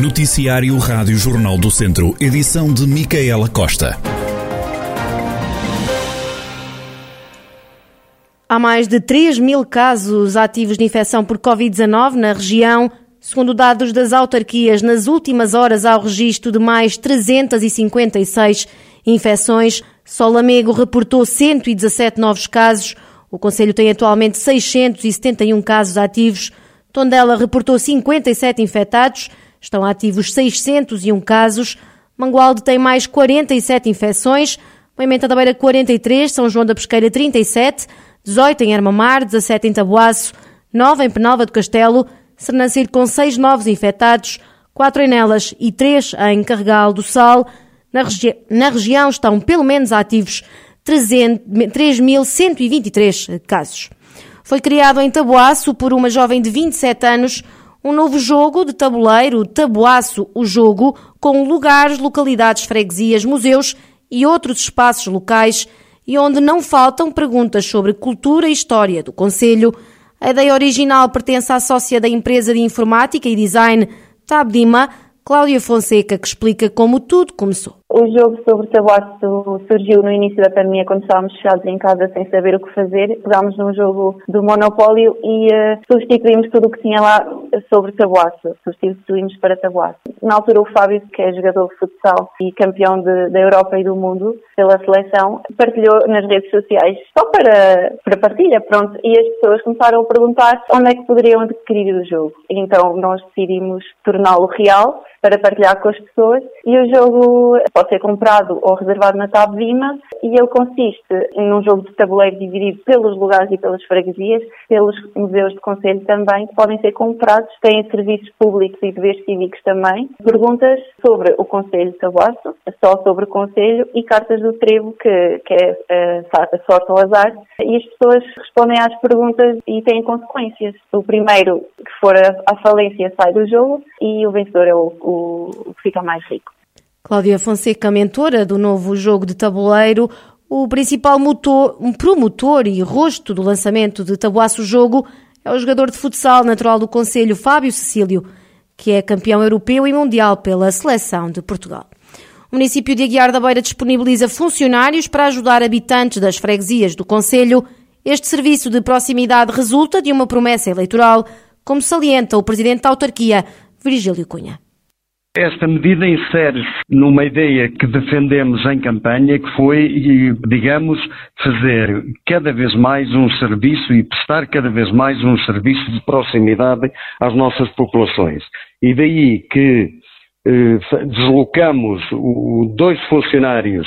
Noticiário Rádio Jornal do Centro, edição de Micaela Costa. Há mais de 3 mil casos ativos de infecção por Covid-19 na região. Segundo dados das autarquias, nas últimas horas há o registro de mais 356 infecções. Só Lamego reportou 117 novos casos. O Conselho tem atualmente 671 casos ativos. Tondela reportou 57 infectados. Estão ativos 601 casos. Mangualde tem mais 47 infecções. Moimenta da Beira 43, São João da Pesqueira 37, 18 em Armamar, 17 em Tabuaço, 9 em Penalva do Castelo, Sernancir com 6 novos infectados, 4 em Nelas e 3 em Carregal do Sal. Na, regi na região estão pelo menos ativos 3.123 casos. Foi criado em Tabuaço por uma jovem de 27 anos um novo jogo de tabuleiro, Tabuaço, o jogo, com lugares, localidades, freguesias, museus e outros espaços locais e onde não faltam perguntas sobre cultura e história do Conselho. A ideia original pertence à sócia da empresa de informática e design Tabdima, Cláudia Fonseca, que explica como tudo começou. O jogo sobre tabaco surgiu no início da pandemia, quando estávamos fechados em casa sem saber o que fazer. Pegámos num jogo do Monopólio e uh, substituímos tudo o que tinha lá sobre tabuaço. Substituímos para tabuaço. Na altura, o Fábio, que é jogador de futsal e campeão de, da Europa e do mundo pela seleção, partilhou nas redes sociais só para, para partilha, pronto. E as pessoas começaram a perguntar onde é que poderiam adquirir o jogo. Então, nós decidimos torná-lo real para partilhar com as pessoas e o jogo pode ser comprado ou reservado na Tab Vima e ele consiste num jogo de tabuleiro dividido pelos lugares e pelas freguesias, pelos museus de conselho também, que podem ser comprados, têm serviços públicos e deveres cívicos também, perguntas sobre o Conselho de Tabuaço, só sobre o Conselho e cartas do trevo, que, que é eh, a sorte ou azar, e as pessoas respondem às perguntas e têm consequências. O primeiro que for à falência sai do jogo e o vencedor é o o, o que fica mais rico. Cláudia Fonseca, mentora do novo jogo de tabuleiro, o principal motor, um promotor e rosto do lançamento de Tabuaço Jogo é o jogador de futsal natural do Conselho, Fábio Cecílio, que é campeão europeu e mundial pela seleção de Portugal. O município de Aguiar da Beira disponibiliza funcionários para ajudar habitantes das freguesias do Conselho. Este serviço de proximidade resulta de uma promessa eleitoral, como salienta o presidente da autarquia, Virgílio Cunha. Esta medida insere-se numa ideia que defendemos em campanha, que foi, digamos, fazer cada vez mais um serviço e prestar cada vez mais um serviço de proximidade às nossas populações. E daí que eh, deslocamos o, dois funcionários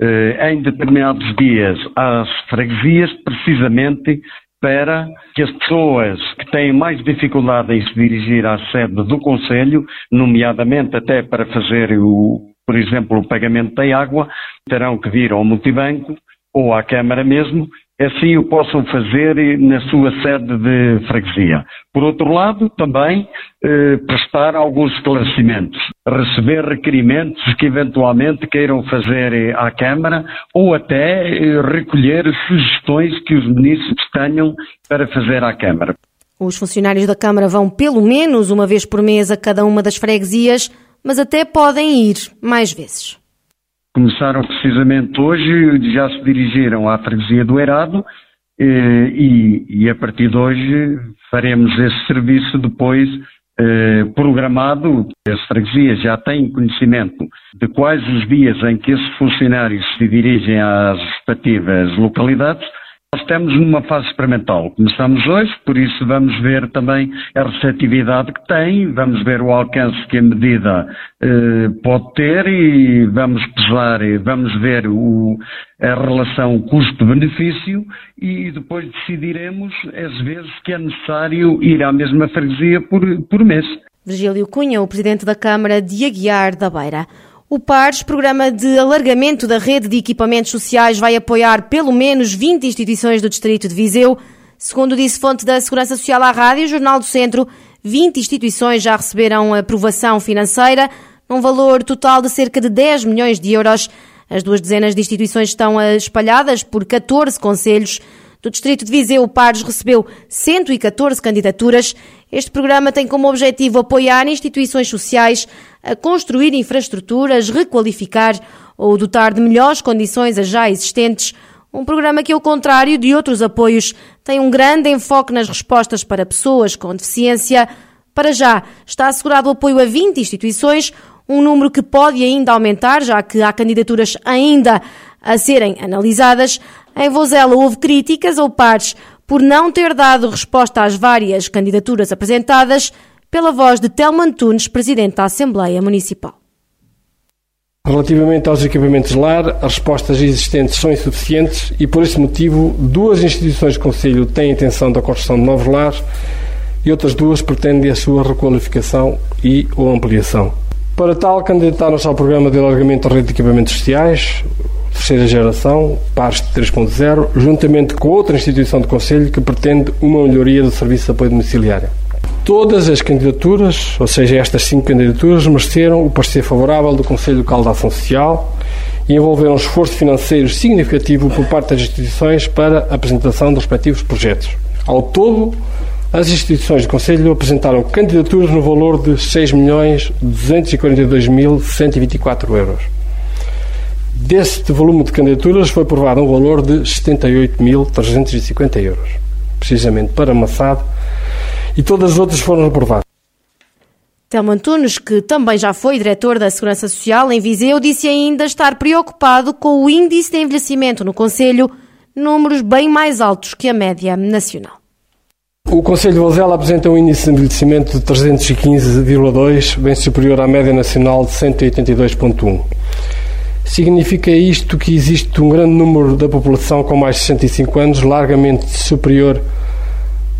eh, em determinados dias às freguesias, precisamente para que as pessoas que têm mais dificuldade em se dirigir à sede do Conselho, nomeadamente até para fazer, o, por exemplo, o pagamento da água, terão que vir ao multibanco ou à Câmara mesmo assim o possam fazer na sua sede de freguesia. Por outro lado, também eh, prestar alguns esclarecimentos, receber requerimentos que eventualmente queiram fazer eh, à Câmara ou até eh, recolher sugestões que os ministros tenham para fazer à Câmara. Os funcionários da Câmara vão pelo menos uma vez por mês a cada uma das freguesias, mas até podem ir mais vezes. Começaram precisamente hoje, já se dirigiram à freguesia do Erado eh, e, e, a partir de hoje faremos esse serviço depois eh, programado. As freguesias já têm conhecimento de quais os dias em que esses funcionários se dirigem às respectivas localidades nós estamos numa fase experimental. Começamos hoje, por isso vamos ver também a receptividade que tem, vamos ver o alcance que a medida eh, pode ter e vamos pesar, vamos ver o, a relação custo-benefício e depois decidiremos as vezes que é necessário ir à mesma freguesia por, por mês. Virgílio Cunha, o Presidente da Câmara de Aguiar da Beira. O PARS, Programa de Alargamento da Rede de Equipamentos Sociais, vai apoiar pelo menos 20 instituições do Distrito de Viseu. Segundo disse fonte da Segurança Social à Rádio, Jornal do Centro, 20 instituições já receberam aprovação financeira, num valor total de cerca de 10 milhões de euros. As duas dezenas de instituições estão espalhadas por 14 conselhos. Do distrito de Viseu, o Pares recebeu 114 candidaturas. Este programa tem como objetivo apoiar instituições sociais a construir infraestruturas, requalificar ou dotar de melhores condições as já existentes. Um programa que, ao contrário de outros apoios, tem um grande enfoque nas respostas para pessoas com deficiência. Para já, está assegurado o apoio a 20 instituições, um número que pode ainda aumentar, já que há candidaturas ainda a serem analisadas. Em Vozela houve críticas ou pares por não ter dado resposta às várias candidaturas apresentadas, pela voz de Telman Tunes, presidente da Assembleia Municipal. Relativamente aos equipamentos de lar, as respostas existentes são insuficientes e, por esse motivo, duas instituições do Conselho têm intenção da construção de novos lares e outras duas pretendem a sua requalificação e ou ampliação. Para tal, candidataram-se ao programa de alargamento da rede de equipamentos sociais, terceira geração, PARS 3.0, juntamente com outra instituição do Conselho que pretende uma melhoria do serviço de apoio domiciliário. Todas as candidaturas, ou seja, estas cinco candidaturas, mereceram o parecer favorável do Conselho Local de Ação Social e envolveram um esforço financeiro significativo por parte das instituições para a apresentação dos respectivos projetos. Ao todo, as instituições do Conselho apresentaram candidaturas no valor de 6.242.124 euros. Deste volume de candidaturas foi aprovado um valor de 78.350 euros, precisamente para Massado, e todas as outras foram aprovadas. Telmo Antunes, que também já foi diretor da Segurança Social em Viseu, disse ainda estar preocupado com o índice de envelhecimento no Conselho, números bem mais altos que a média nacional. O Conselho de Vozela apresenta um índice de envelhecimento de 315,2, bem superior à média nacional de 182,1. Significa isto que existe um grande número da população com mais de 65 anos, largamente superior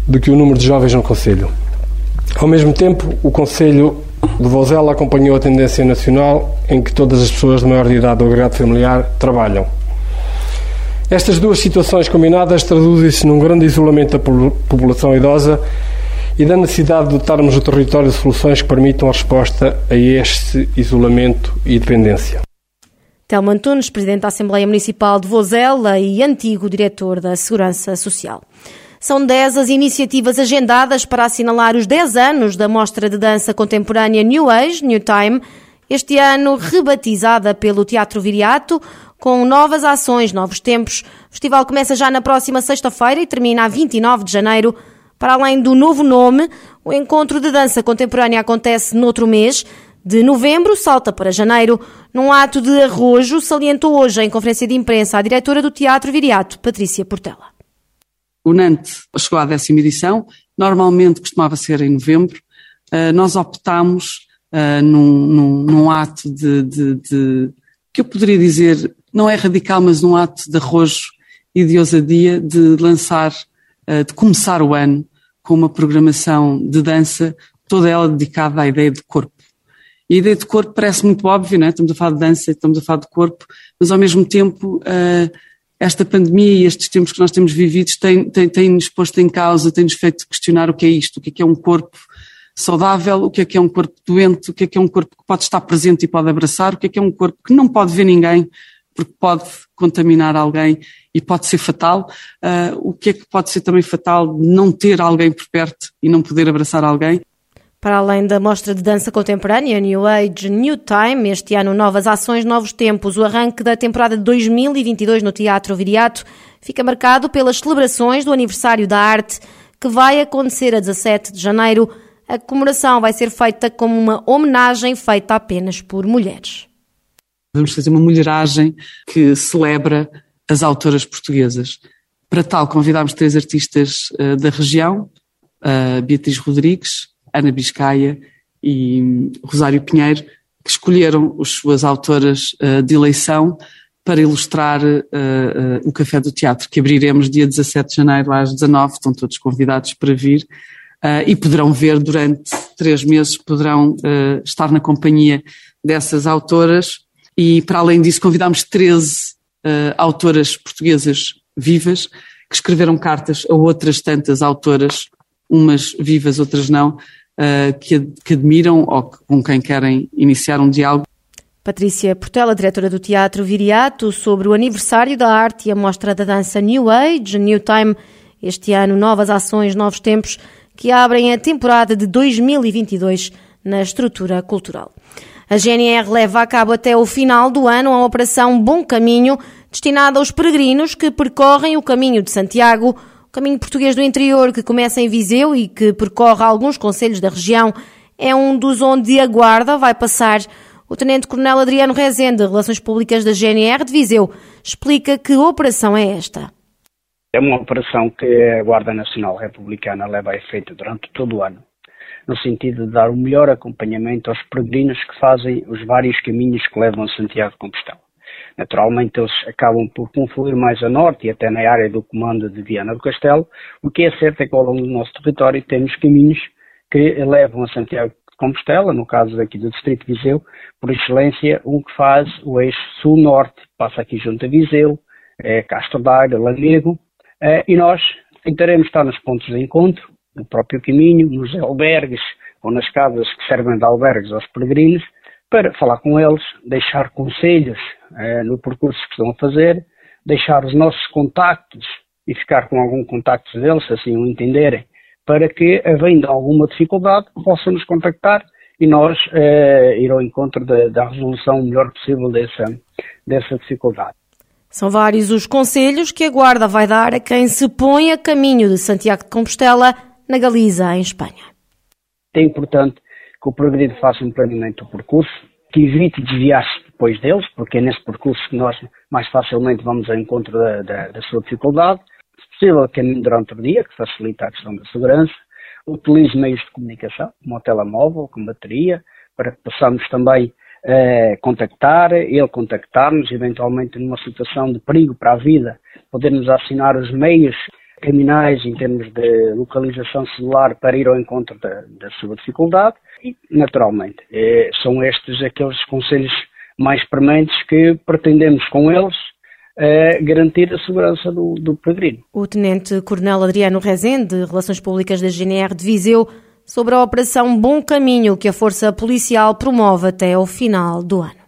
do que o número de jovens no Conselho. Ao mesmo tempo, o Conselho de Vozela acompanhou a tendência nacional em que todas as pessoas de maior de idade ou agregado familiar trabalham. Estas duas situações combinadas traduzem-se num grande isolamento da população idosa e da necessidade de dotarmos o território de soluções que permitam a resposta a este isolamento e dependência. Telmo Antunes, Presidente da Assembleia Municipal de Vozela e antigo Diretor da Segurança Social. São 10 as iniciativas agendadas para assinalar os 10 anos da Mostra de Dança Contemporânea New Age, New Time, este ano rebatizada pelo Teatro Viriato, com novas ações, novos tempos. O festival começa já na próxima sexta-feira e termina a 29 de janeiro. Para além do novo nome, o encontro de dança contemporânea acontece noutro mês. De novembro, salta para janeiro. Num ato de arrojo, salientou hoje em conferência de imprensa a diretora do Teatro Viriato, Patrícia Portela. O Nantes chegou à décima edição, normalmente costumava ser em novembro. Uh, nós optámos uh, num, num, num, ato de, de, de, que eu poderia dizer, não é radical, mas num ato de arrojo e de ousadia de lançar, uh, de começar o ano com uma programação de dança, toda ela dedicada à ideia de corpo. E a ideia de corpo parece muito óbvia, não é? Estamos a falar de dança, estamos a falar de corpo, mas ao mesmo tempo uh, esta pandemia e estes tempos que nós temos vividos têm-nos têm, têm posto em causa, têm-nos feito questionar o que é isto, o que é que é um corpo saudável, o que é que é um corpo doente, o que é que é um corpo que pode estar presente e pode abraçar, o que é que é um corpo que não pode ver ninguém porque pode contaminar alguém e pode ser fatal, uh, o que é que pode ser também fatal não ter alguém por perto e não poder abraçar alguém. Para além da mostra de dança contemporânea New Age, New Time, este ano novas ações, novos tempos. O arranque da temporada de 2022 no Teatro Viriato fica marcado pelas celebrações do aniversário da arte, que vai acontecer a 17 de janeiro. A comemoração vai ser feita como uma homenagem feita apenas por mulheres. Vamos fazer uma mulheragem que celebra as autoras portuguesas. Para tal, convidámos três artistas uh, da região, a Beatriz Rodrigues, Ana Biscaia e Rosário Pinheiro, que escolheram as suas autoras uh, de eleição para ilustrar uh, uh, o Café do Teatro, que abriremos dia 17 de janeiro às 19 estão todos convidados para vir e poderão ver durante três meses, poderão estar na companhia dessas autoras. E para além disso convidámos 13 autoras portuguesas vivas que escreveram cartas a outras tantas autoras, umas vivas, outras não, uh, que, que admiram ou com quem querem iniciar um diálogo. Patrícia Portela, diretora do Teatro Viriato, sobre o aniversário da arte e a mostra da dança New Age, New Time. Este ano, novas ações, novos tempos, que abrem a temporada de 2022 na estrutura cultural. A GNR leva a cabo até o final do ano a Operação Bom Caminho, destinada aos peregrinos que percorrem o caminho de Santiago, caminho português do interior que começa em Viseu e que percorre alguns conselhos da região. É um dos onde a Guarda vai passar o Tenente-Coronel Adriano Rezende, Relações Públicas da GNR de Viseu, explica que operação é esta. É uma operação que a Guarda Nacional Republicana leva a efeito durante todo o ano, no sentido de dar o melhor acompanhamento aos peregrinos que fazem os vários caminhos que levam a Santiago de Compostela. Naturalmente, eles acabam por confluir mais a norte e até na área do comando de Viana do Castelo. O que é certo é que ao longo do nosso território temos caminhos que levam a Santiago Compostela, no caso aqui do Distrito de Viseu, por excelência, um que faz o eixo sul-norte, passa aqui junto a Viseu, é Castro Daire, Lamego, é, e nós tentaremos estar nos pontos de encontro, no próprio caminho, nos albergues ou nas casas que servem de albergues aos peregrinos, para falar com eles, deixar conselhos é, no percurso que estão a fazer, deixar os nossos contactos e ficar com algum contacto deles, assim o entenderem, para que, havendo alguma dificuldade, possam nos contactar e nós eh, ir ao encontro da, da resolução melhor possível dessa, dessa dificuldade. São vários os conselhos que a Guarda vai dar a quem se põe a caminho de Santiago de Compostela, na Galiza, em Espanha. É importante que o peregrino faça um planeamento do percurso, que evite desviar-se depois deles, porque é nesse percurso que nós mais facilmente vamos ao encontro da, da, da sua dificuldade possível caminho durante o dia, que facilita a questão da segurança. Utilize meios de comunicação, como o telemóvel, com bateria, para que possamos também eh, contactar, ele contactar-nos, eventualmente numa situação de perigo para a vida, podermos assinar os meios criminais em termos de localização celular para ir ao encontro da, da sua dificuldade e, naturalmente, eh, são estes aqueles conselhos mais prementes que pretendemos com eles a garantir a segurança do, do peregrino. O Tenente Coronel Adriano Rezende, Relações Públicas da GNR de Viseu, sobre a Operação Bom Caminho que a Força Policial promove até ao final do ano.